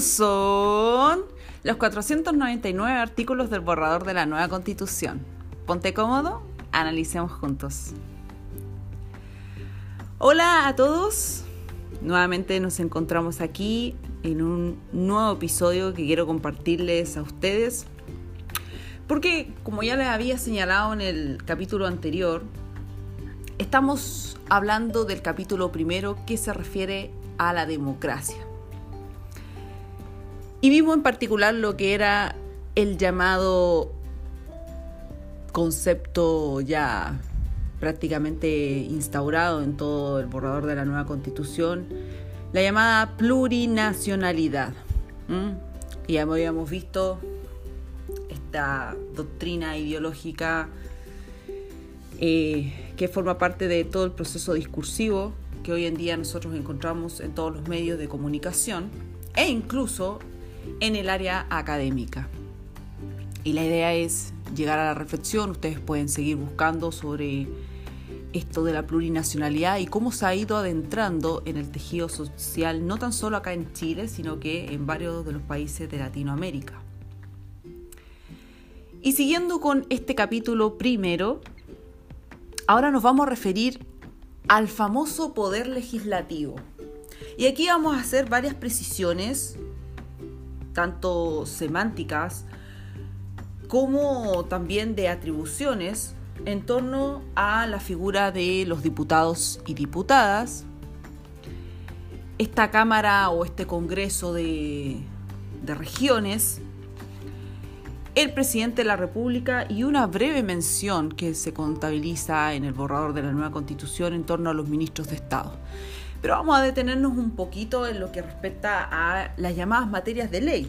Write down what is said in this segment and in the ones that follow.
Son los 499 artículos del borrador de la nueva constitución. Ponte cómodo, analicemos juntos. Hola a todos, nuevamente nos encontramos aquí en un nuevo episodio que quiero compartirles a ustedes. Porque como ya les había señalado en el capítulo anterior, estamos hablando del capítulo primero que se refiere a la democracia. Y vimos en particular lo que era el llamado concepto ya prácticamente instaurado en todo el borrador de la nueva constitución, la llamada plurinacionalidad. Y ya habíamos visto esta doctrina ideológica eh, que forma parte de todo el proceso discursivo que hoy en día nosotros encontramos en todos los medios de comunicación e incluso en el área académica. Y la idea es llegar a la reflexión, ustedes pueden seguir buscando sobre esto de la plurinacionalidad y cómo se ha ido adentrando en el tejido social, no tan solo acá en Chile, sino que en varios de los países de Latinoamérica. Y siguiendo con este capítulo primero, ahora nos vamos a referir al famoso poder legislativo. Y aquí vamos a hacer varias precisiones tanto semánticas como también de atribuciones en torno a la figura de los diputados y diputadas, esta Cámara o este Congreso de, de regiones, el presidente de la República y una breve mención que se contabiliza en el borrador de la nueva constitución en torno a los ministros de Estado. Pero vamos a detenernos un poquito en lo que respecta a las llamadas materias de ley,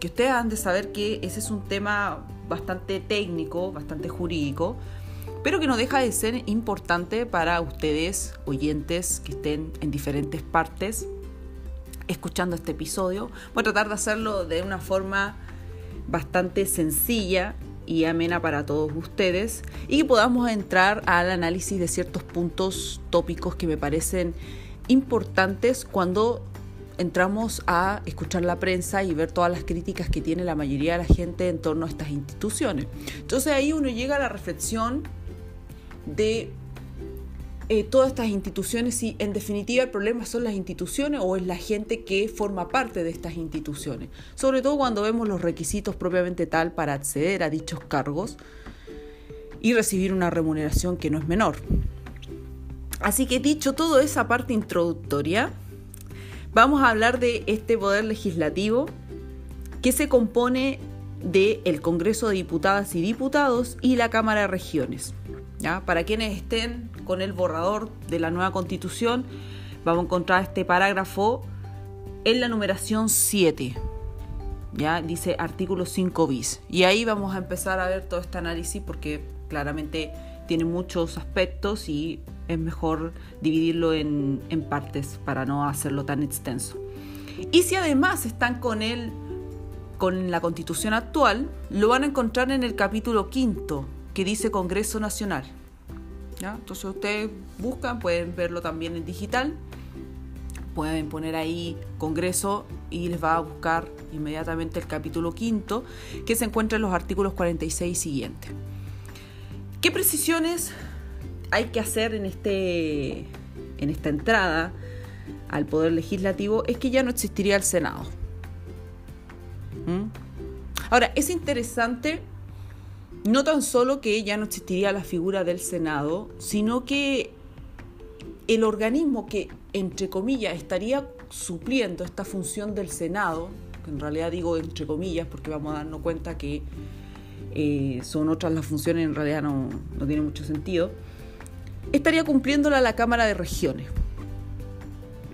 que ustedes han de saber que ese es un tema bastante técnico, bastante jurídico, pero que no deja de ser importante para ustedes, oyentes que estén en diferentes partes escuchando este episodio. Voy a tratar de hacerlo de una forma bastante sencilla y amena para todos ustedes y que podamos entrar al análisis de ciertos puntos tópicos que me parecen importantes cuando entramos a escuchar la prensa y ver todas las críticas que tiene la mayoría de la gente en torno a estas instituciones. Entonces ahí uno llega a la reflexión de eh, todas estas instituciones, si en definitiva el problema son las instituciones o es la gente que forma parte de estas instituciones. Sobre todo cuando vemos los requisitos propiamente tal para acceder a dichos cargos y recibir una remuneración que no es menor. Así que dicho toda esa parte introductoria, vamos a hablar de este poder legislativo que se compone del el Congreso de Diputadas y Diputados y la Cámara de Regiones. ¿ya? Para quienes estén con el borrador de la nueva constitución, vamos a encontrar este parágrafo en la numeración 7. ¿ya? Dice artículo 5 bis. Y ahí vamos a empezar a ver todo este análisis porque claramente tiene muchos aspectos y es mejor dividirlo en, partes para no hacerlo tan extenso. Y si además están con él, con la constitución actual, lo van a encontrar en el capítulo quinto, que dice Congreso Nacional. Entonces ustedes buscan, pueden verlo también en digital, pueden poner ahí Congreso y les va a buscar inmediatamente el capítulo quinto, que se encuentra en los artículos 46 siguientes. ¿Qué precisiones hay que hacer en, este, en esta entrada al Poder Legislativo? Es que ya no existiría el Senado. ¿Mm? Ahora, es interesante no tan solo que ya no existiría la figura del Senado, sino que el organismo que, entre comillas, estaría supliendo esta función del Senado, que en realidad digo entre comillas porque vamos a darnos cuenta que eh, son otras las funciones, en realidad no, no tiene mucho sentido, estaría cumpliéndola la Cámara de Regiones.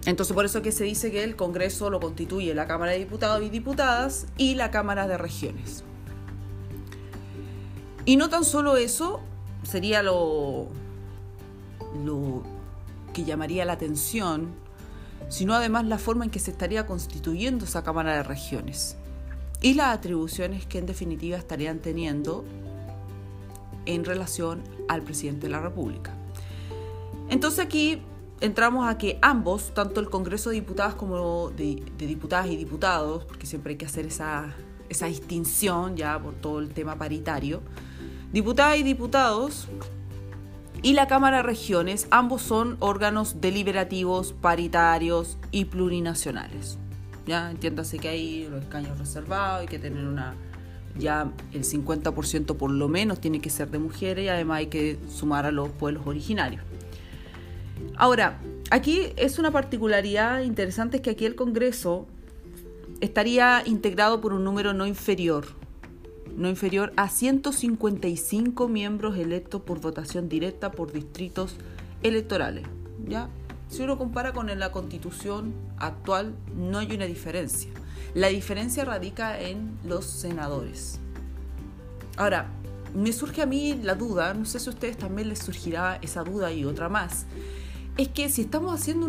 Entonces por eso que se dice que el Congreso lo constituye la Cámara de Diputados y Diputadas y la Cámara de Regiones. Y no tan solo eso, sería lo, lo que llamaría la atención, sino además la forma en que se estaría constituyendo esa Cámara de Regiones y las atribuciones que en definitiva estarían teniendo en relación al presidente de la República. Entonces aquí entramos a que ambos, tanto el Congreso de Diputadas como de, Diputadas y Diputados, porque siempre hay que hacer esa, esa distinción ya por todo el tema paritario, diputadas y diputados y la Cámara de Regiones, ambos son órganos deliberativos, paritarios y plurinacionales. Ya entiéndase que hay los escaños reservados, hay que tener una ya el 50% por lo menos tiene que ser de mujeres y además hay que sumar a los pueblos originarios. Ahora, aquí es una particularidad interesante es que aquí el Congreso estaría integrado por un número no inferior, no inferior a 155 miembros electos por votación directa por distritos electorales. ¿ya? Si uno compara con la constitución actual, no hay una diferencia. La diferencia radica en los senadores. Ahora, me surge a mí la duda, no sé si a ustedes también les surgirá esa duda y otra más, es que si estamos haciendo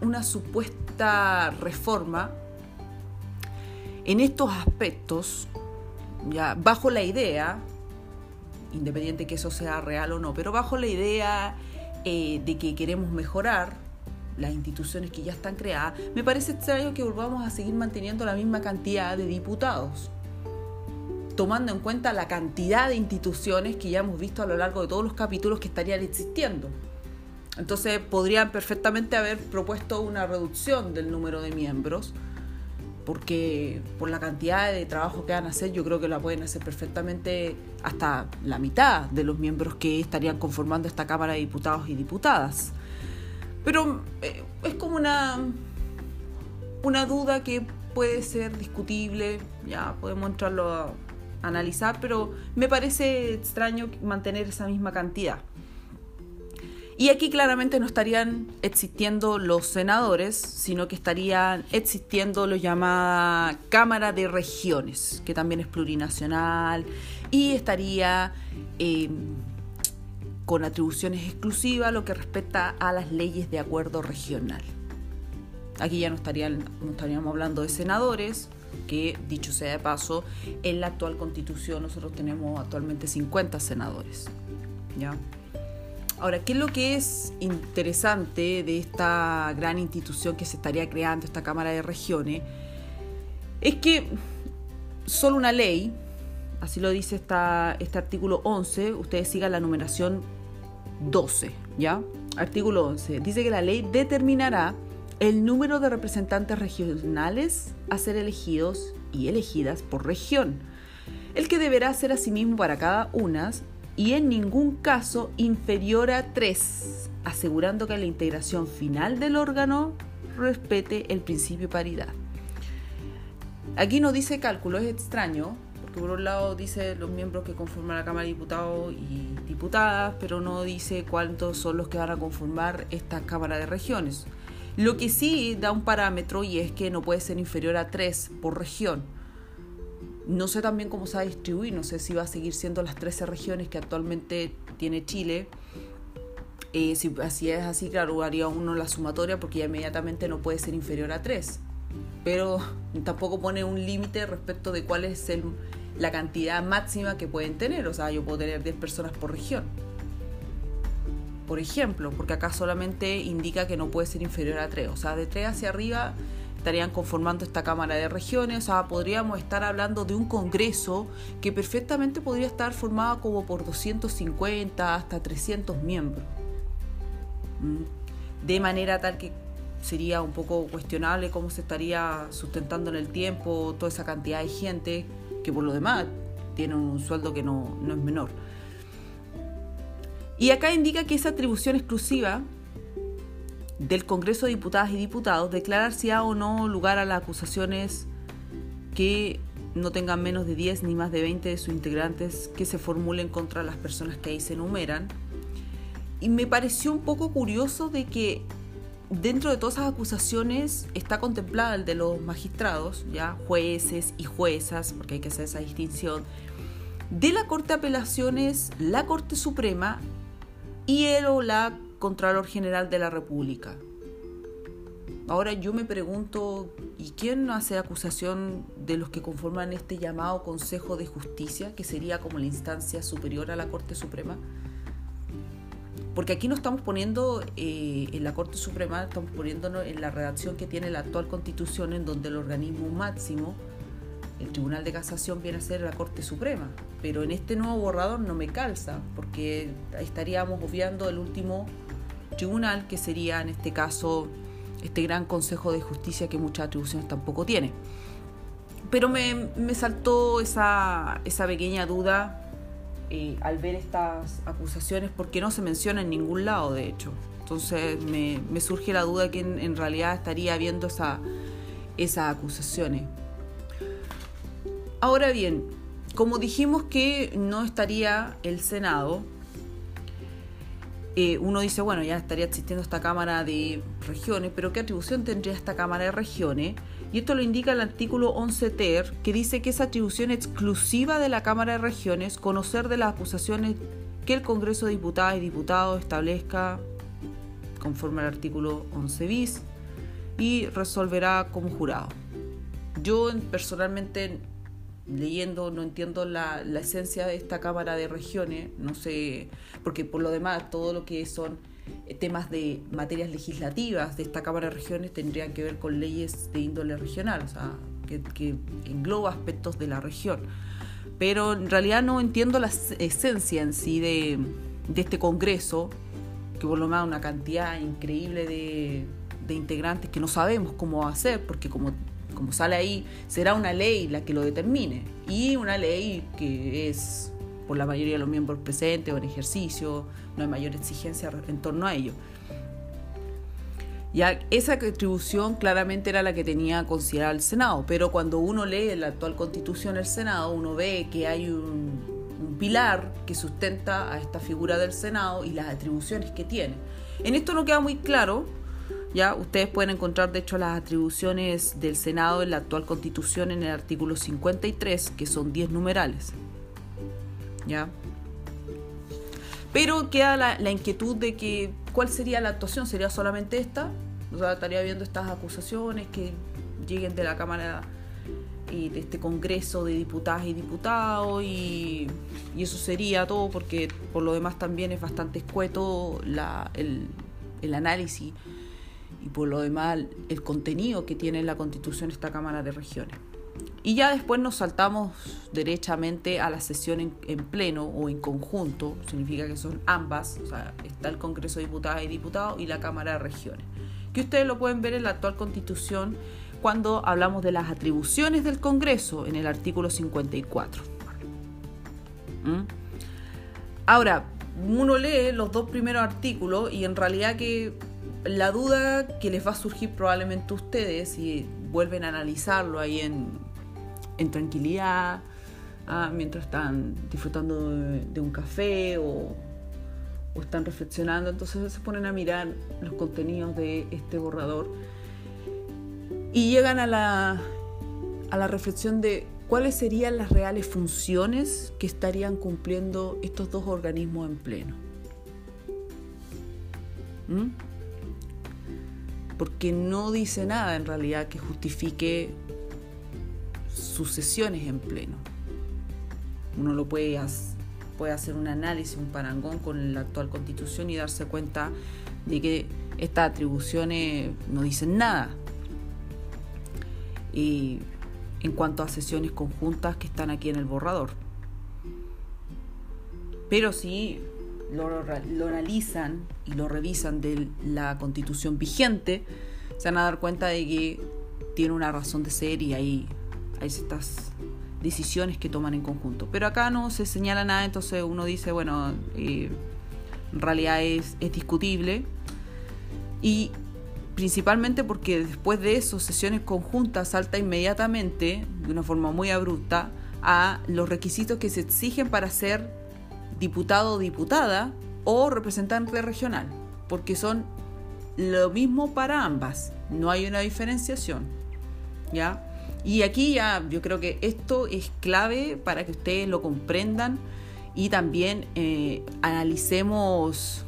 una, supuesta reforma en estos aspectos, ya bajo la idea, independiente que eso sea real o no, pero bajo la idea eh, de que queremos mejorar las instituciones que ya están creadas, me parece extraño que volvamos a seguir manteniendo la misma cantidad de diputados, tomando en cuenta la cantidad de instituciones que ya hemos visto a lo largo de todos los capítulos que estarían existiendo. Entonces podrían perfectamente haber propuesto una reducción del número de miembros, porque por la cantidad de trabajo que van a hacer, yo creo que la pueden hacer perfectamente hasta la mitad de los miembros que estarían conformando esta Cámara de Diputados y Diputadas. Pero eh, es como una, una duda que puede ser discutible, ya podemos entrarlo a analizar, pero me parece extraño mantener esa misma cantidad. Y aquí claramente no estarían existiendo los senadores, sino que estarían existiendo lo llamada Cámara de Regiones, que también es plurinacional, y estaría eh, con atribuciones exclusivas lo que respecta a las leyes de acuerdo regional. Aquí ya no, estarían, no estaríamos hablando de senadores, que dicho sea de paso, en la actual constitución nosotros tenemos actualmente 50 senadores. ¿ya? Ahora, ¿qué es lo que es interesante de esta gran institución que se estaría creando, esta Cámara de Regiones? Es que solo una ley, así lo dice esta, este artículo 11, ustedes sigan la numeración 12, ¿ya? Artículo 11. Dice que la ley determinará el número de representantes regionales a ser elegidos y elegidas por región, el que deberá ser asimismo para cada una y en ningún caso inferior a tres, asegurando que la integración final del órgano respete el principio de paridad. Aquí no dice cálculo, es extraño, por un lado dice los miembros que conforman la Cámara de Diputados y Diputadas, pero no dice cuántos son los que van a conformar esta Cámara de Regiones. Lo que sí da un parámetro y es que no puede ser inferior a tres por región. No sé también cómo se va a distribuir, no sé si va a seguir siendo las 13 regiones que actualmente tiene Chile. Eh, si así es así, claro, haría uno la sumatoria porque ya inmediatamente no puede ser inferior a tres. Pero tampoco pone un límite respecto de cuál es la cantidad máxima que pueden tener. O sea, yo puedo tener 10 personas por región. Por ejemplo, porque acá solamente indica que no puede ser inferior a 3. O sea, de 3 hacia arriba estarían conformando esta Cámara de Regiones. O sea, podríamos estar hablando de un Congreso que perfectamente podría estar formado como por 250 hasta 300 miembros. ¿Mm? De manera tal que sería un poco cuestionable cómo se estaría sustentando en el tiempo toda esa cantidad de gente que por lo demás tiene un sueldo que no, es menor. Y acá indica que esa atribución exclusiva del Congreso de Diputadas y Diputados declarar si ha o no lugar a las acusaciones que no tengan menos de 10 ni más de 20 de sus integrantes que se formulen contra las personas que ahí se enumeran. Y me pareció un poco curioso de que dentro de todas esas acusaciones está contemplada el de los magistrados, ya jueces y juezas, porque hay que hacer esa distinción, de la Corte de Apelaciones, la Corte Suprema y el o la Contralor General de la República. Ahora yo me pregunto, ¿y quién hace acusación de los que conforman este llamado Consejo de Justicia, que sería como la instancia superior a la Corte Suprema? porque aquí no estamos poniendo eh, en la Corte Suprema, estamos poniéndonos en la redacción que tiene la actual Constitución, en donde el organismo máximo, el Tribunal de Casación, viene a ser la Corte Suprema. Pero en este nuevo borrador no me calza, porque estaríamos obviando el último tribunal, que sería en este caso este gran Consejo de Justicia que muchas atribuciones tampoco tiene. Pero me, saltó esa, esa pequeña duda eh, al ver estas acusaciones porque no se menciona en ningún lado, de hecho. Entonces me, surge la duda que en, realidad estaría viendo esa, esas acusaciones. Ahora bien, como dijimos que no estaría el Senado, eh, uno dice, bueno, ya estaría existiendo esta Cámara de Regiones, pero ¿qué atribución tendría esta Cámara de Regiones? Y esto lo indica el artículo 11 ter, que dice que es atribución exclusiva de la Cámara de Regiones conocer de las acusaciones que el Congreso de Diputadas y Diputados establezca conforme al artículo 11 bis y resolverá como jurado. Yo personalmente leyendo no entiendo la, esencia de esta Cámara de Regiones, no sé, porque por lo demás todo lo que son temas de materias legislativas de esta Cámara de Regiones tendrían que ver con leyes de índole regional, o sea, que, engloba aspectos de la región. Pero en realidad no entiendo la esencia en sí de, de este Congreso, que por lo menos una cantidad increíble de, de integrantes que no sabemos cómo ser, porque como como sale ahí, será una ley la que lo determine. Y una ley que es por la mayoría de los miembros presentes o en ejercicio, no hay mayor exigencia en torno a ello. Ya esa atribución claramente era la que tenía considerada el Senado, pero cuando uno lee la actual constitución del Senado, uno ve que hay un, un pilar que sustenta a esta figura del Senado y las atribuciones que tiene. En esto no queda muy claro, ya ustedes pueden encontrar de hecho las atribuciones del Senado en la actual Constitución en el artículo 53, que son 10 numerales. ¿Ya? Pero queda la, inquietud de que cuál sería la actuación, sería solamente esta, o sea, estaría viendo estas acusaciones que lleguen de la Cámara y de este Congreso de Diputadas y Diputados y, eso sería todo porque por lo demás también es bastante escueto la, el análisis y por lo demás el contenido que tiene la constitución esta Cámara de Regiones. Y ya después nos saltamos derechamente a la sesión en, pleno o en conjunto, significa que son ambas, o sea, está el Congreso de Diputadas y Diputados y la Cámara de Regiones, que ustedes lo pueden ver en la actual constitución cuando hablamos de las atribuciones del Congreso en el artículo 54. ¿Mm? Ahora, uno lee los dos primeros artículos y en realidad que la duda que les va a surgir probablemente a ustedes si vuelven a analizarlo ahí en, tranquilidad, ah, mientras están disfrutando de, un café o, están reflexionando, entonces se ponen a mirar los contenidos de este borrador y llegan a la, a la reflexión de cuáles serían las reales funciones que estarían cumpliendo estos dos organismos en pleno. ¿Mm? Porque no dice nada en realidad que justifique sucesiones en pleno. Uno lo puede, puede hacer un análisis, un parangón con la actual constitución y darse cuenta de que estas atribuciones no dicen nada. Y en cuanto a sesiones conjuntas que están aquí en el borrador. Pero sí lo, analizan y lo revisan de la constitución vigente, se van a dar cuenta de que tiene una razón de ser y hay, hay estas decisiones que toman en conjunto. Pero acá no se señala nada, entonces uno dice, bueno, eh, en realidad es, es discutible. Y principalmente porque después de eso, sesiones conjuntas salta inmediatamente, de una forma muy abrupta, a los requisitos que se exigen para ser diputado o diputada o representante regional, porque son lo mismo para ambas, no hay una diferenciación. ¿Ya? Y aquí ya yo creo que esto es clave para que ustedes lo comprendan y también eh, analicemos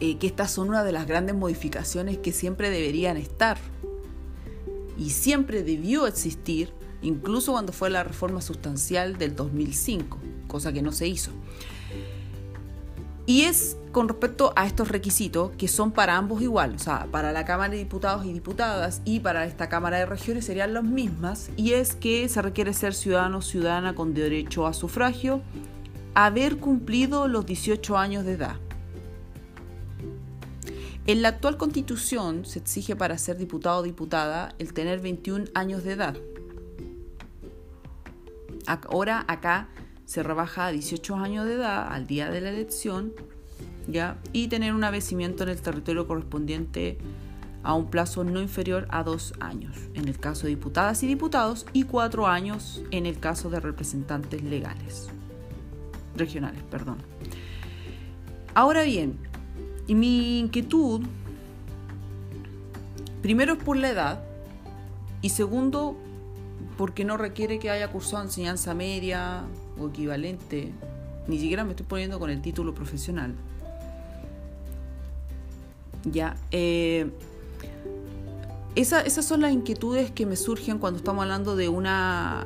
eh, que estas son una de las grandes modificaciones que siempre deberían estar y siempre debió existir, incluso cuando fue la reforma sustancial del 2005 cosa que no se hizo. Y es con respecto a estos requisitos, que son para ambos igual, o sea, para la Cámara de Diputados y Diputadas y para esta Cámara de Regiones serían las mismas, y es que se requiere ser ciudadano o ciudadana con derecho a sufragio, haber cumplido los 18 años de edad. En la actual constitución se exige para ser diputado o diputada el tener 21 años de edad. Ahora acá se rebaja a 18 años de edad al día de la elección ¿ya? y tener un avecimiento en el territorio correspondiente a un plazo no inferior a dos años en el caso de diputadas y diputados y cuatro años en el caso de representantes legales regionales, perdón. Ahora bien, mi inquietud, primero es por la edad y segundo porque no requiere que haya cursado enseñanza media o equivalente, ni siquiera me estoy poniendo con el título profesional. Ya, eh, esas son las inquietudes que me surgen cuando estamos hablando de una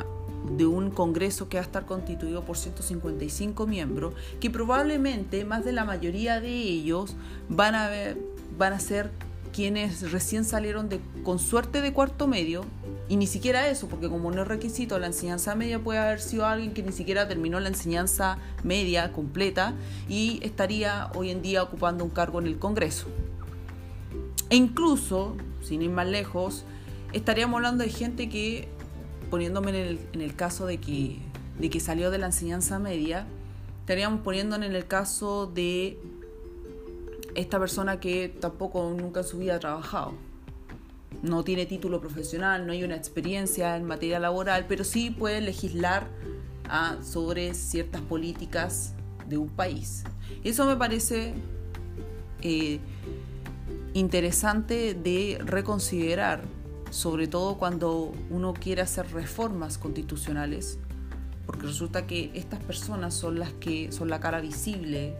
de un Congreso que va a estar constituido por 155 miembros, que probablemente más de la mayoría de ellos van a, ver, van a ser quienes recién salieron de, con suerte de cuarto medio, y ni siquiera eso, porque como no es requisito la enseñanza media, puede haber sido alguien que ni siquiera terminó la enseñanza media completa y estaría hoy en día ocupando un cargo en el Congreso. E incluso, sin ir más lejos, estaríamos hablando de gente que poniéndome en el, caso de que, de que salió de la enseñanza media, estaríamos poniéndome en el caso de esta persona que tampoco nunca en su vida ha trabajado. No tiene título profesional, no hay una experiencia en materia laboral, pero sí puede legislar ah, sobre ciertas políticas de un país. Eso me parece eh, interesante de reconsiderar sobre todo cuando uno quiere hacer reformas constitucionales, porque resulta que estas personas son las que son la cara visible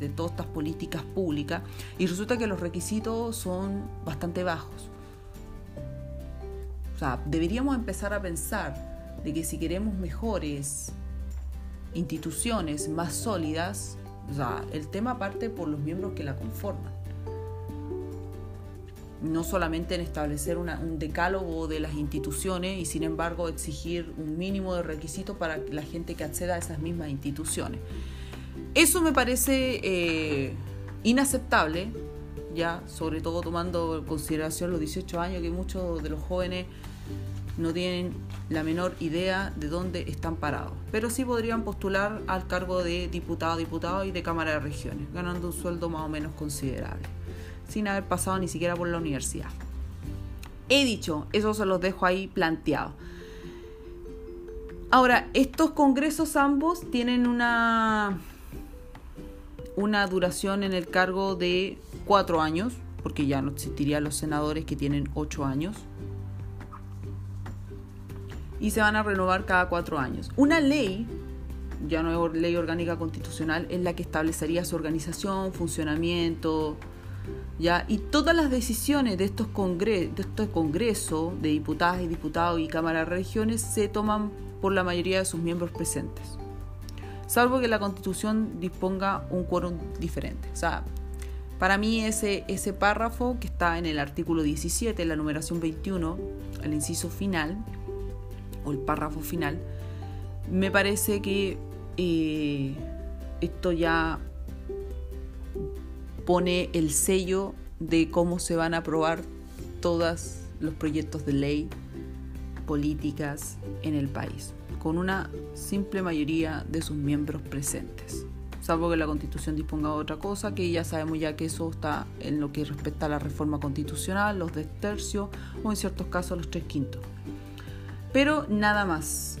de todas estas políticas públicas y resulta que los requisitos son bastante bajos. O sea, deberíamos empezar a pensar de que si queremos mejores instituciones más sólidas, o sea, el tema parte por los miembros que la conforman no solamente en establecer un decálogo de las instituciones y sin embargo exigir un mínimo de requisitos para la gente que acceda a esas mismas instituciones. Eso me parece eh, inaceptable, ya sobre todo tomando en consideración los 18 años que muchos de los jóvenes no tienen la menor idea de dónde están parados, pero sí podrían postular al cargo de diputado, diputado y de Cámara de Regiones, ganando un sueldo más o menos considerable sin haber pasado ni siquiera por la universidad. He dicho, eso se los dejo ahí planteado. Ahora, estos congresos ambos tienen una, una duración en el cargo de cuatro años, porque ya no existirían los senadores que tienen ocho años. Y se van a renovar cada cuatro años. Una ley, ya no es ley orgánica constitucional, es la que establecería su organización, funcionamiento, y todas las decisiones de estos, de estos congresos de diputadas y diputados y cámaras de regiones se toman por la mayoría de sus miembros presentes, salvo que la constitución disponga un quórum diferente. O sea, para mí ese, ese párrafo que está en el artículo 17, la numeración 21, el inciso final, o el párrafo final, me parece que eh, esto ya pone el sello de cómo se van a aprobar todos los proyectos de ley políticas en el país, con una simple mayoría de sus miembros presentes. Salvo que la constitución disponga de otra cosa, que ya sabemos ya que eso está en lo que respecta a la reforma constitucional, los de tercio o en ciertos casos los tres quintos. Pero nada más.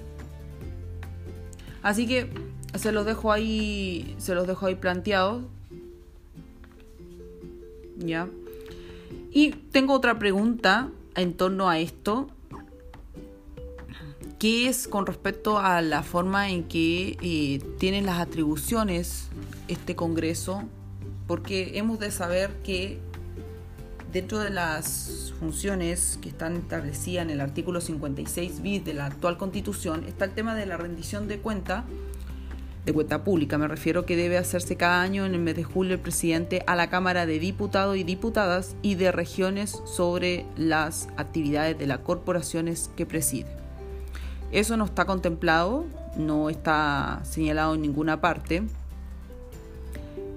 Así que se los dejo ahí, se los dejo ahí planteados ¿ya? Y tengo otra pregunta en torno a esto, que es con respecto a la forma en que eh, tienen las atribuciones este Congreso, porque hemos de saber que dentro de las funciones que están establecidas en el artículo 56 bis de la actual Constitución está el tema de la rendición de cuenta de cuenta pública. Me refiero que debe hacerse cada año en el mes de julio el presidente a la Cámara de Diputados y Diputadas y de regiones sobre las actividades de las corporaciones que preside. Eso no está contemplado, no está señalado en ninguna parte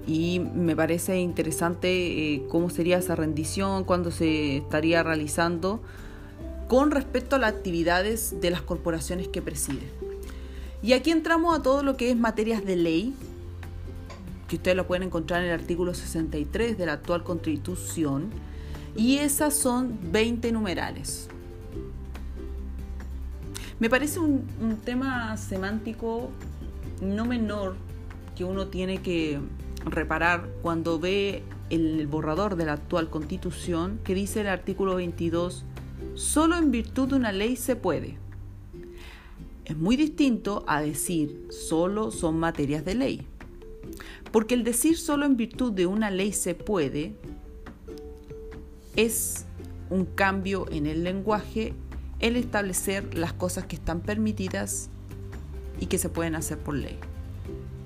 y me parece interesante eh, cómo sería esa rendición, cuándo se estaría realizando con respecto a las actividades de las corporaciones que preside. Y aquí entramos a todo lo que es materias de ley, que ustedes lo pueden encontrar en el artículo 63 de la actual constitución, y esas son 20 numerales. Me parece un, tema semántico no menor que uno tiene que reparar cuando ve el borrador de la actual constitución que dice el artículo 22, solo en virtud de una ley se puede. Es muy distinto a decir solo son materias de ley. Porque el decir solo en virtud de una ley se puede es un cambio en el lenguaje, el establecer las cosas que están permitidas y que se pueden hacer por ley.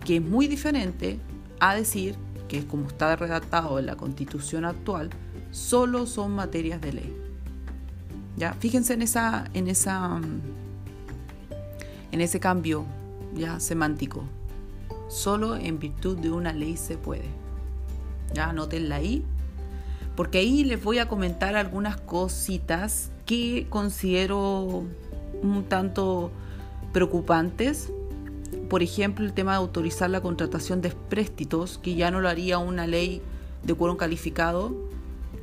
Que es muy diferente a decir que como está redactado en la constitución actual, solo son materias de ley. ¿Ya? Fíjense en esa, en esa, en ese cambio ya semántico. Solo en virtud de una ley se puede. Ya anótenla ahí, porque ahí les voy a comentar algunas cositas que considero un tanto preocupantes por ejemplo, el tema de autorizar la contratación de préstitos, que ya no lo haría una ley de quórum calificado,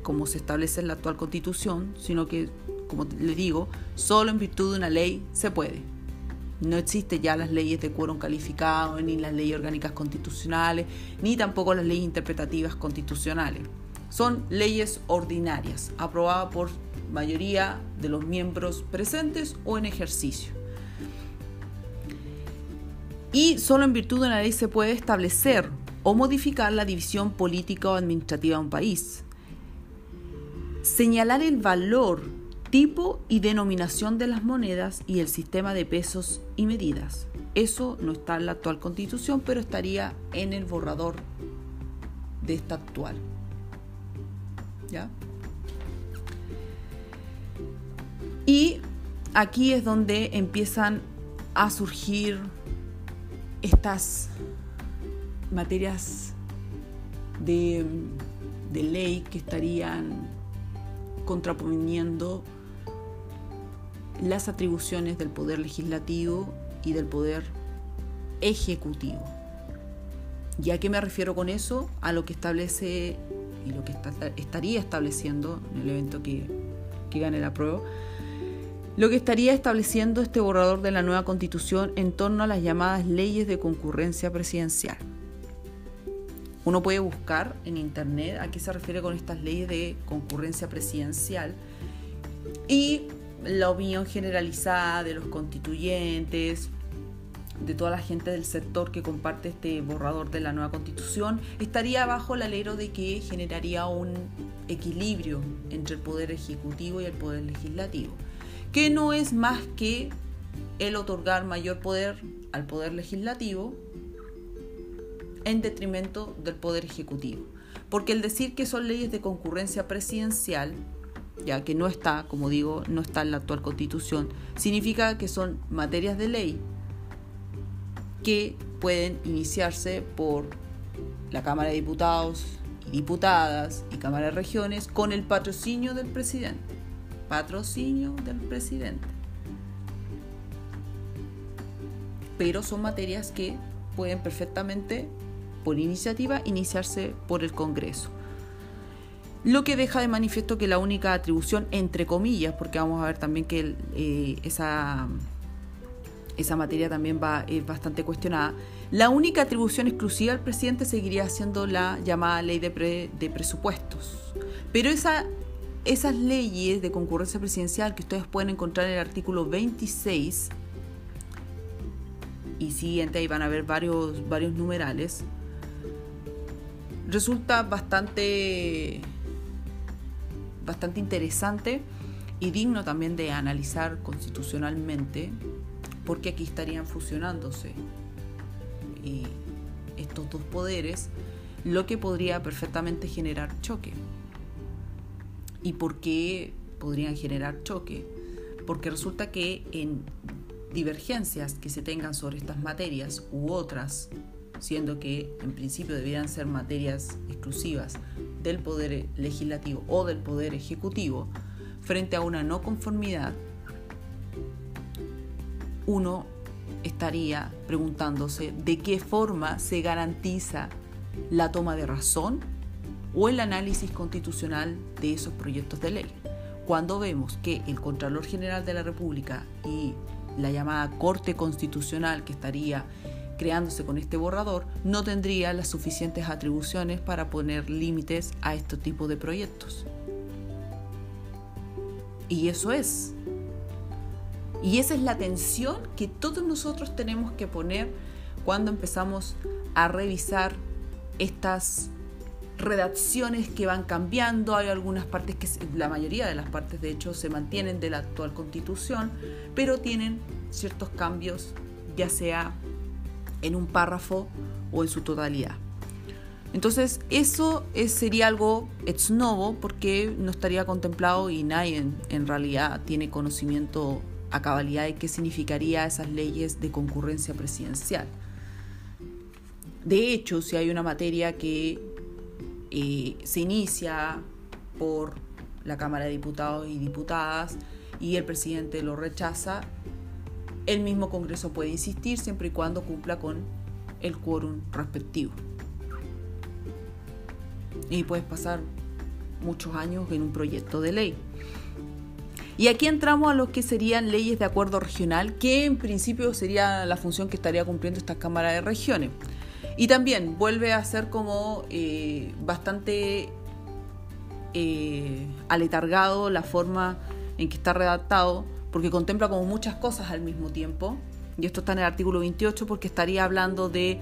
como se establece en la actual constitución, sino que, como les digo, solo en virtud de una ley se puede. No existen ya las leyes de quórum calificado, ni las leyes orgánicas constitucionales, ni tampoco las leyes interpretativas constitucionales. Son leyes ordinarias, aprobadas por mayoría de los miembros presentes o en ejercicio y solo en virtud de una ley se puede establecer o modificar la división política o administrativa de un país. Señalar el valor, tipo y denominación de las monedas y el sistema de pesos y medidas. Eso no está en la actual constitución, pero estaría en el borrador de esta actual. Y aquí es donde empiezan a surgir estas materias de, ley que estarían contraponiendo las atribuciones del poder legislativo y del poder ejecutivo. ¿Y a qué me refiero con eso? A lo que establece y lo que estaría estableciendo en el evento que, que gane la prueba, lo que estaría estableciendo este borrador de la nueva constitución en torno a las llamadas leyes de concurrencia presidencial. Uno puede buscar en internet a qué se refiere con estas leyes de concurrencia presidencial y la opinión generalizada de los constituyentes, de toda la gente del sector que comparte este borrador de la nueva constitución, estaría bajo el alero de que generaría un equilibrio entre el poder ejecutivo y el poder legislativo que no es más que el otorgar mayor poder al poder legislativo en detrimento del poder ejecutivo. Porque el decir que son leyes de concurrencia presidencial, ya que no está, como digo, no está en la actual constitución, significa que son materias de ley que pueden iniciarse por la Cámara de Diputados y Diputadas y Cámara de Regiones con el patrocinio del presidente patrocinio del presidente. Pero son materias que pueden perfectamente, por iniciativa, iniciarse por el Congreso. Lo que deja de manifiesto que la única atribución, entre comillas, porque vamos a ver también que eh, esa, esa materia también va, es bastante cuestionada, la única atribución exclusiva al presidente seguiría siendo la llamada ley de, de presupuestos. Pero esa esas leyes de concurrencia presidencial que ustedes pueden encontrar en el artículo 26 y siguiente, ahí van a ver varios, varios numerales, resulta bastante, bastante interesante y digno también de analizar constitucionalmente, porque aquí estarían fusionándose eh, estos dos poderes, lo que podría perfectamente generar choque. ¿Y por qué podrían generar choque? Porque resulta que en divergencias que se tengan sobre estas materias u otras, siendo que en principio debieran ser materias exclusivas del poder legislativo o del poder ejecutivo, frente a una no conformidad, uno estaría preguntándose de qué forma se garantiza la toma de razón o el análisis constitucional de esos proyectos de ley. Cuando vemos que el Contralor General de la República y la llamada Corte Constitucional que estaría creándose con este borrador no tendría las suficientes atribuciones para poner límites a este tipo de proyectos. Y eso es. Y esa es la tensión que todos nosotros tenemos que poner cuando empezamos a revisar estas redacciones que van cambiando, hay algunas partes que, la mayoría de las partes de hecho se mantienen de la actual constitución, pero tienen ciertos cambios, ya sea en un párrafo o en su totalidad. Entonces eso sería algo ex novo porque no estaría contemplado y nadie en, realidad tiene conocimiento a cabalidad de qué significaría esas leyes de concurrencia presidencial. De hecho, si hay una materia que eh, se inicia por la Cámara de Diputados y Diputadas y el presidente lo rechaza, el mismo Congreso puede insistir siempre y cuando cumpla con el quórum respectivo. Y puedes pasar muchos años en un proyecto de ley. Y aquí entramos a lo que serían leyes de acuerdo regional, que en principio sería la función que estaría cumpliendo esta Cámara de Regiones. Y también vuelve a ser como eh, bastante eh, aletargado la forma en que está redactado, porque contempla como muchas cosas al mismo tiempo. Y esto está en el artículo 28 porque estaría hablando de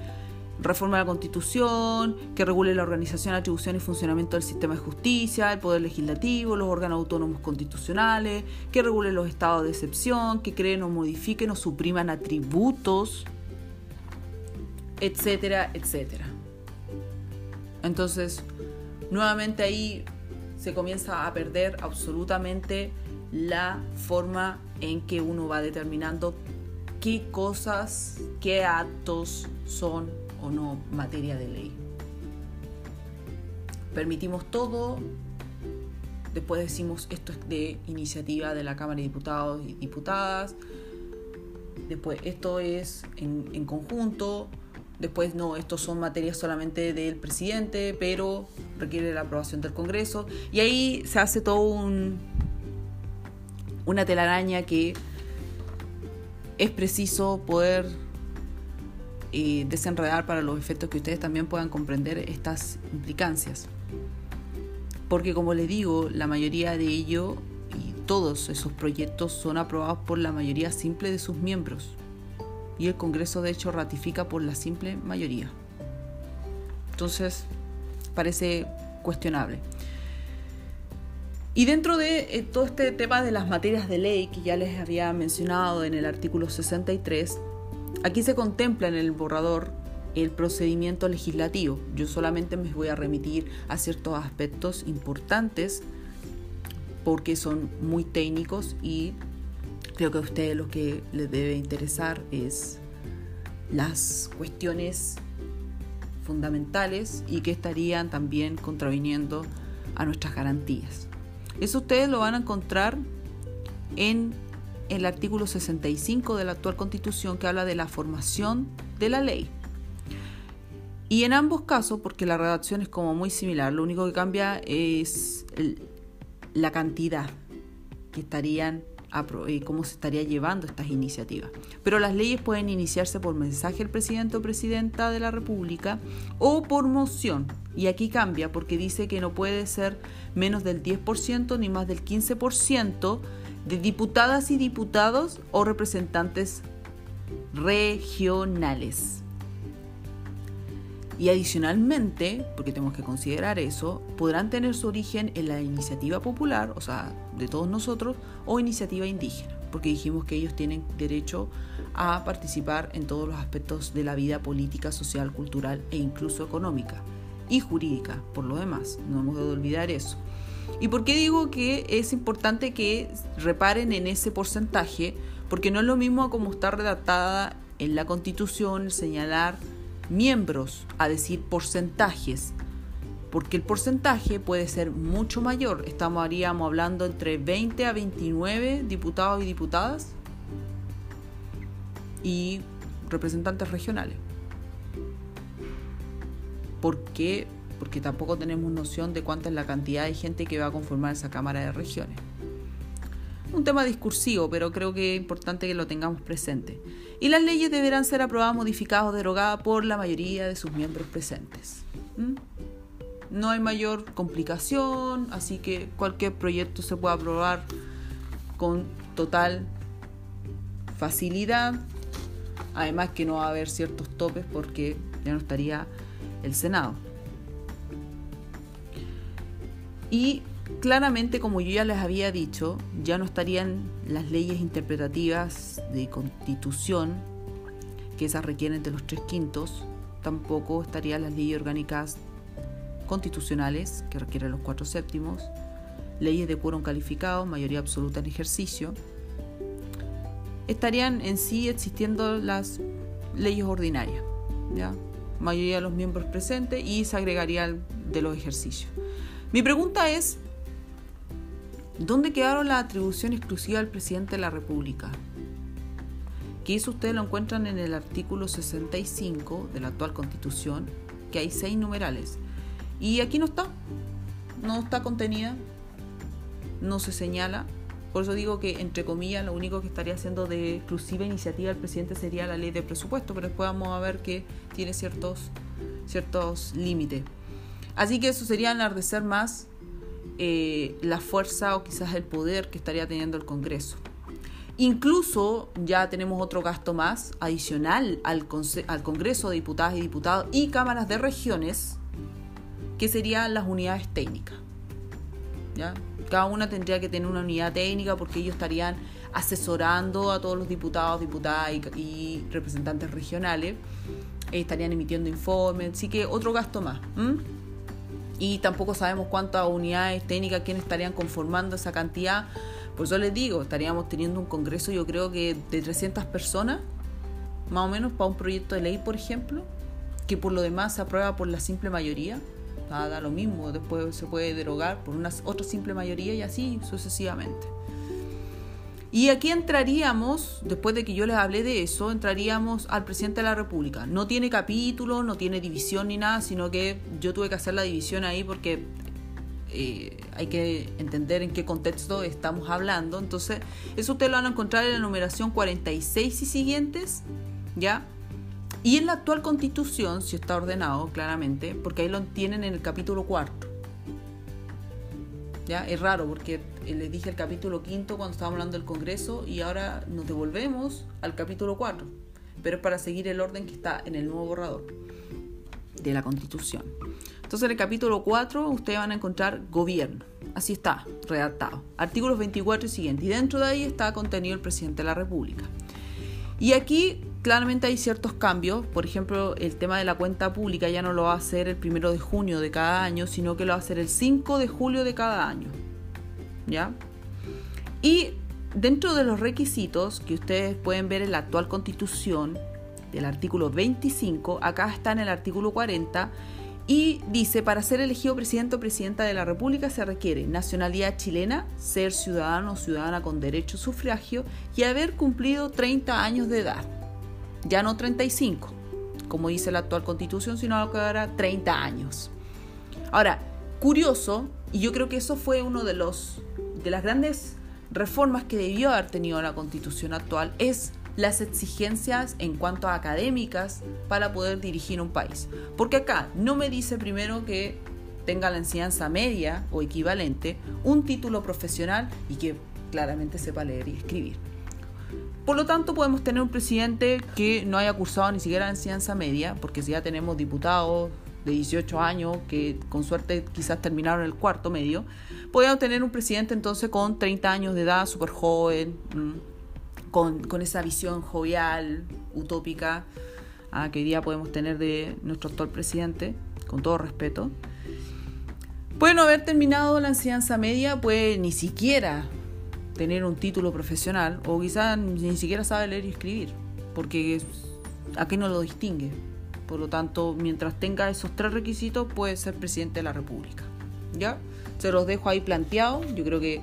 reforma de la Constitución, que regule la organización, atribución y funcionamiento del sistema de justicia, el poder legislativo, los órganos autónomos constitucionales, que regule los estados de excepción, que creen o modifiquen o supriman atributos etcétera, etcétera. Entonces, nuevamente ahí se comienza a perder absolutamente la forma en que uno va determinando qué cosas, qué actos son o no materia de ley. Permitimos todo, después decimos esto es de iniciativa de la Cámara de Diputados y Diputadas, después esto es en, conjunto, Después, no, estos son materias solamente del presidente, pero requiere la aprobación del Congreso. Y ahí se hace todo un, una telaraña que es preciso poder desenredar para los efectos que ustedes también puedan comprender estas implicancias. Porque como les digo, la mayoría de ellos y todos esos proyectos son aprobados por la mayoría simple de sus miembros y el Congreso de hecho ratifica por la simple mayoría. Entonces, parece cuestionable. Y dentro de eh, todo este tema de las materias de ley que ya les había mencionado en el artículo 63, aquí se contempla en el borrador el procedimiento legislativo. Yo solamente me voy a remitir a ciertos aspectos importantes porque son muy técnicos y Creo que a ustedes lo que les debe interesar es las cuestiones fundamentales y que estarían también contraviniendo a nuestras garantías. Eso ustedes lo van a encontrar en el artículo 65 de la actual constitución que habla de la formación de la ley. Y en ambos casos, porque la redacción es como muy similar, lo único que cambia es la cantidad que estarían cómo se estaría llevando estas iniciativas. Pero las leyes pueden iniciarse por mensaje del presidente o presidenta de la República o por moción. Y aquí cambia porque dice que no puede ser menos del 10% ni más del 15% de diputadas y diputados o representantes regionales. Y adicionalmente, porque tenemos que considerar eso, podrán tener su origen en la iniciativa popular, o sea, de todos nosotros, o iniciativa indígena. porque dijimos que ellos tienen derecho a participar en todos los aspectos de la vida política, social, cultural e incluso económica y jurídica, por lo demás, no hemos de olvidar eso. ¿Y por qué digo que es importante que reparen en ese porcentaje? Porque no es lo mismo como está redactada en la Constitución señalar miembros a decir porcentajes, porque el porcentaje puede ser mucho mayor. Estamos hablando entre 20 a 29 diputados y diputadas y representantes regionales. ¿Por qué? Porque tampoco tenemos noción de cuánta es la cantidad de gente que va a conformar esa Cámara de Regiones. Un tema discursivo, pero creo que es importante que lo tengamos presente. Y las leyes deberán ser aprobadas, modificadas o derogadas por la mayoría de sus miembros presentes. ¿Mm? No hay mayor complicación, así que cualquier proyecto se puede aprobar con total facilidad. Además que no va a haber ciertos topes porque ya no estaría el Senado. Y claramente, como yo ya les había dicho, ya no estarían las leyes interpretativas de constitución, que esas requieren de los tres quintos, tampoco estarían las leyes orgánicas constitucionales, que requieren los cuatro séptimos, leyes de quórum calificado, mayoría absoluta en ejercicio, estarían en sí existiendo las leyes ordinarias, ¿ya? mayoría de los miembros presentes y se agregaría de los ejercicios. Mi pregunta es, ¿dónde quedaron las atribuciones exclusivas del presidente de la República? Que eso ustedes lo encuentran en el artículo 65 de la actual constitución, que hay seis numerales. Y aquí no está, no está contenida, no se señala. Por eso digo que, entre comillas, lo único que estaría haciendo de exclusiva iniciativa el presidente sería la ley de presupuesto, pero después vamos a ver que tiene ciertos, ciertos límites. Así que eso sería enardecer más eh, la fuerza o quizás el poder que estaría teniendo el Congreso. Incluso ya tenemos otro gasto más adicional al, Congreso de Diputadas y Diputados y cámaras de regiones, que serían las unidades técnicas. ¿ya? Cada una tendría que tener una unidad técnica porque ellos estarían asesorando a todos los diputados, diputadas y, representantes regionales, estarían emitiendo informes, así que otro gasto más. Y tampoco sabemos cuántas unidades técnicas, quiénes estarían conformando esa cantidad. Por eso les digo, estaríamos teniendo un congreso, yo creo que de 300 personas, más o menos, para un proyecto de ley, por ejemplo, que por lo demás se aprueba por la simple mayoría da lo mismo, después se puede derogar por una otra simple mayoría y así sucesivamente. Y aquí entraríamos, después de que yo les hablé de eso, entraríamos al presidente de la República. No tiene capítulo, no tiene división ni nada, sino que yo tuve que hacer la división ahí porque eh, hay que entender en qué contexto estamos hablando. Entonces, eso ustedes lo van a encontrar en la numeración 46 y siguientes, ¿ya? Y en la actual constitución, si está ordenado claramente, porque ahí lo tienen en el capítulo cuarto. ¿Ya? Es raro porque les dije el capítulo quinto cuando estábamos hablando del Congreso y ahora nos devolvemos al capítulo 4, pero es para seguir el orden que está en el nuevo borrador de la Constitución. Entonces en el capítulo 4 ustedes van a encontrar gobierno, así está, redactado, artículos 24 y siguientes, y dentro de ahí está contenido el presidente de la República. Y aquí claramente hay ciertos cambios, por ejemplo, el tema de la cuenta pública ya no lo va a hacer el primero de junio de cada año, sino que lo va a hacer el 5 de julio de cada año. ¿Ya? Y dentro de los requisitos que ustedes pueden ver en la actual constitución, del artículo 25, acá está en el artículo 40, y dice, para ser elegido presidente o presidenta de la República se requiere nacionalidad chilena, ser ciudadano o ciudadana con derecho a sufragio y haber cumplido 30 años de edad ya no 35, como dice la actual constitución, sino que ahora 30 años. Ahora, curioso, y yo creo que eso fue uno de los de las grandes reformas que debió haber tenido la constitución actual, es las exigencias en cuanto a académicas para poder dirigir un país. Porque acá no me dice primero que tenga la enseñanza media o equivalente, un título profesional y que claramente sepa leer y escribir. Por lo tanto, podemos tener un presidente que no haya cursado ni siquiera la enseñanza media, porque si ya tenemos diputados de 18 años que con suerte quizás terminaron el cuarto medio, podríamos tener un presidente entonces con 30 años de edad, súper joven, con, esa visión jovial, utópica, ah, que hoy día podemos tener de nuestro actual presidente, con todo respeto. Puede no haber terminado la enseñanza media, puede ni siquiera tener un título profesional o quizás ni siquiera sabe leer y escribir, porque ¿a qué no lo distingue? Por lo tanto, mientras tenga esos tres requisitos, puede ser presidente de la República. ¿Ya? Se los dejo ahí planteados. Yo creo que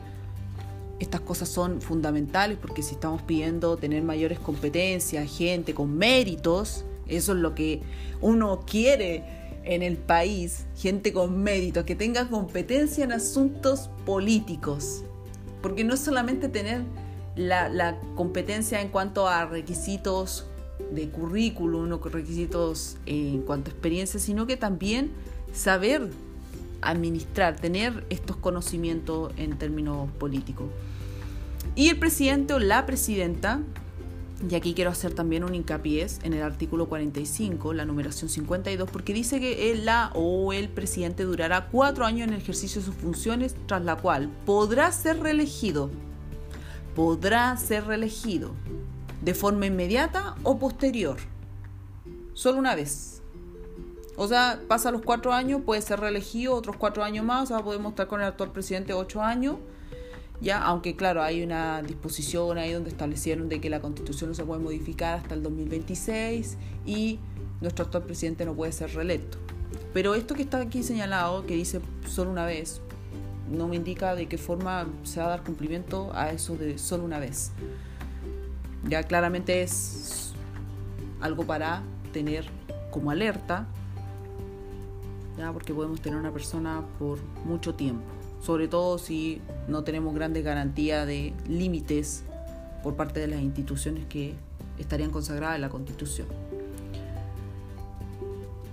estas cosas son fundamentales porque si estamos pidiendo tener mayores competencias, gente con méritos, eso es lo que uno quiere en el país, gente con méritos, que tenga competencia en asuntos políticos. Porque no es solamente tener la, competencia en cuanto a requisitos de currículum o requisitos en cuanto a experiencia, sino que también saber administrar, tener estos conocimientos en términos políticos. Y el presidente o la presidenta, y aquí quiero hacer también un hincapié en el artículo 45, la numeración 52, porque dice que la o el presidente durará cuatro años en el ejercicio de sus funciones, tras la cual podrá ser reelegido. Podrá ser reelegido de forma inmediata o posterior. Solo una vez. O sea, pasa los cuatro años, puede ser reelegido otros cuatro años más, o sea, podemos estar con el actual presidente ocho años ya aunque claro hay una disposición ahí donde establecieron de que la constitución no se puede modificar hasta el 2026 y nuestro actual presidente no puede ser reelecto. Pero esto que está aquí señalado que dice solo una vez no me indica de qué forma se va a dar cumplimiento a eso de solo una vez. Ya claramente es algo para tener como alerta ya porque podemos tener una persona por mucho tiempo sobre todo si no tenemos grandes garantías de límites por parte de las instituciones que estarían consagradas en la Constitución.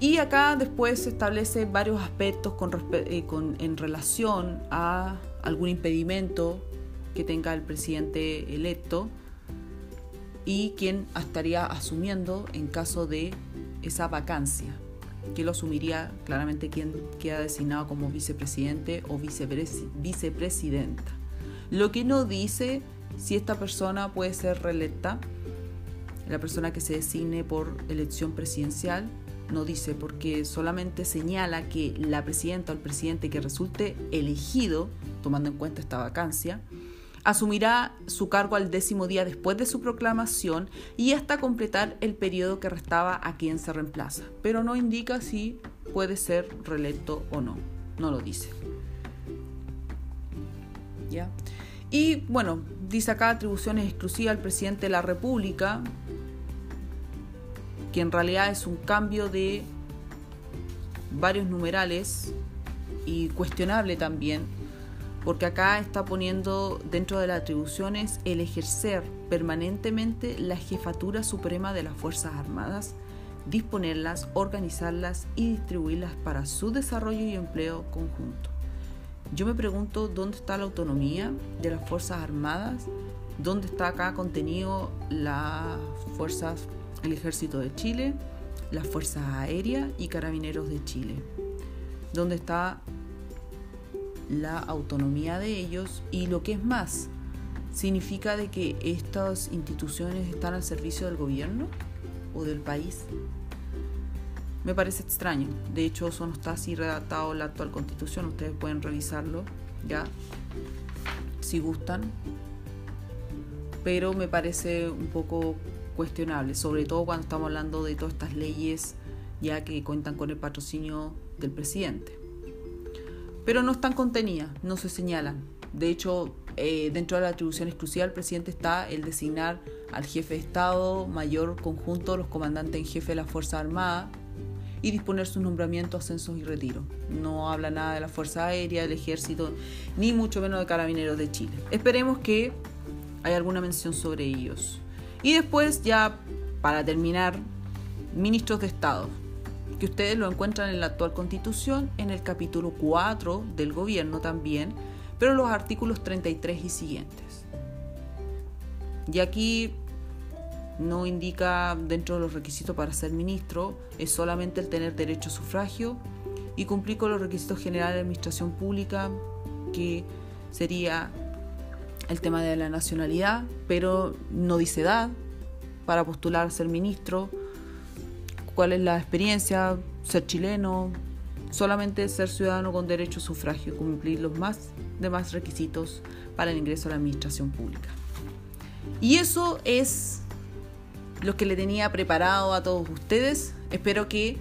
Y acá después se establece varios aspectos eh, en relación a algún impedimento que tenga el presidente electo y quién estaría asumiendo en caso de esa vacancia que lo asumiría claramente quien queda designado como vicepresidente o vicepresidenta. Lo que no dice si esta persona puede ser reelecta, la persona que se designe por elección presidencial, no dice porque solamente señala que la presidenta o el presidente que resulte elegido, tomando en cuenta esta vacancia, Asumirá su cargo al décimo día después de su proclamación y hasta completar el periodo que restaba a quien se reemplaza, pero no indica si puede ser reelecto o no, no lo dice. ¿Ya? Y bueno, dice acá atribuciones exclusivas al presidente de la República, que en realidad es un cambio de varios numerales y cuestionable también porque acá está poniendo dentro de las atribuciones el ejercer permanentemente la jefatura suprema de las Fuerzas Armadas, disponerlas, organizarlas y distribuirlas para su desarrollo y empleo conjunto. Yo me pregunto dónde está la autonomía de las Fuerzas Armadas, dónde está acá contenido las fuerzas, el Ejército de Chile, las Fuerzas Aéreas y Carabineros de Chile, dónde está la autonomía de ellos y lo que es más, significa de que estas instituciones están al servicio del gobierno o del país. Me parece extraño. De hecho, eso no está así redactado en la actual constitución. Ustedes pueden revisarlo ya, si gustan. Pero me parece un poco cuestionable, sobre todo cuando estamos hablando de todas estas leyes ya que cuentan con el patrocinio del presidente pero no están contenidas, no se señalan. De hecho, eh, dentro de la atribución exclusiva del presidente está el designar al jefe de Estado, mayor conjunto, los comandantes en jefe de la Fuerza Armada y disponer sus nombramientos, ascensos y retiro. No habla nada de la Fuerza Aérea, del Ejército, ni mucho menos de Carabineros de Chile. Esperemos que haya alguna mención sobre ellos. Y después, ya para terminar, ministros de Estado que ustedes lo encuentran en la actual constitución, en el capítulo 4 del gobierno también, pero los artículos 33 y siguientes. Y aquí no indica dentro de los requisitos para ser ministro, es solamente el tener derecho a sufragio y cumplir con los requisitos generales de administración pública, que sería el tema de la nacionalidad, pero no dice edad para postular a ser ministro, cuál es la experiencia, ser chileno, solamente ser ciudadano con derecho a sufragio, cumplir los más demás requisitos para el ingreso a la administración pública. Y eso es lo que le tenía preparado a todos ustedes. Espero que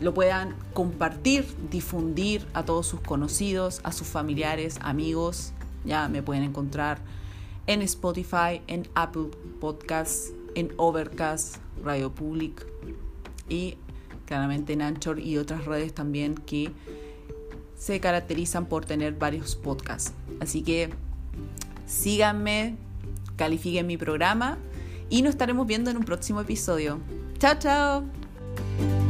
lo puedan compartir, difundir a todos sus conocidos, a sus familiares, amigos. Ya me pueden encontrar en Spotify, en Apple Podcasts, en Overcast, Radio Public y claramente en Anchor y otras redes también que se caracterizan por tener varios podcasts. Así que síganme, califiquen mi programa y nos estaremos viendo en un próximo episodio. Chao, chao.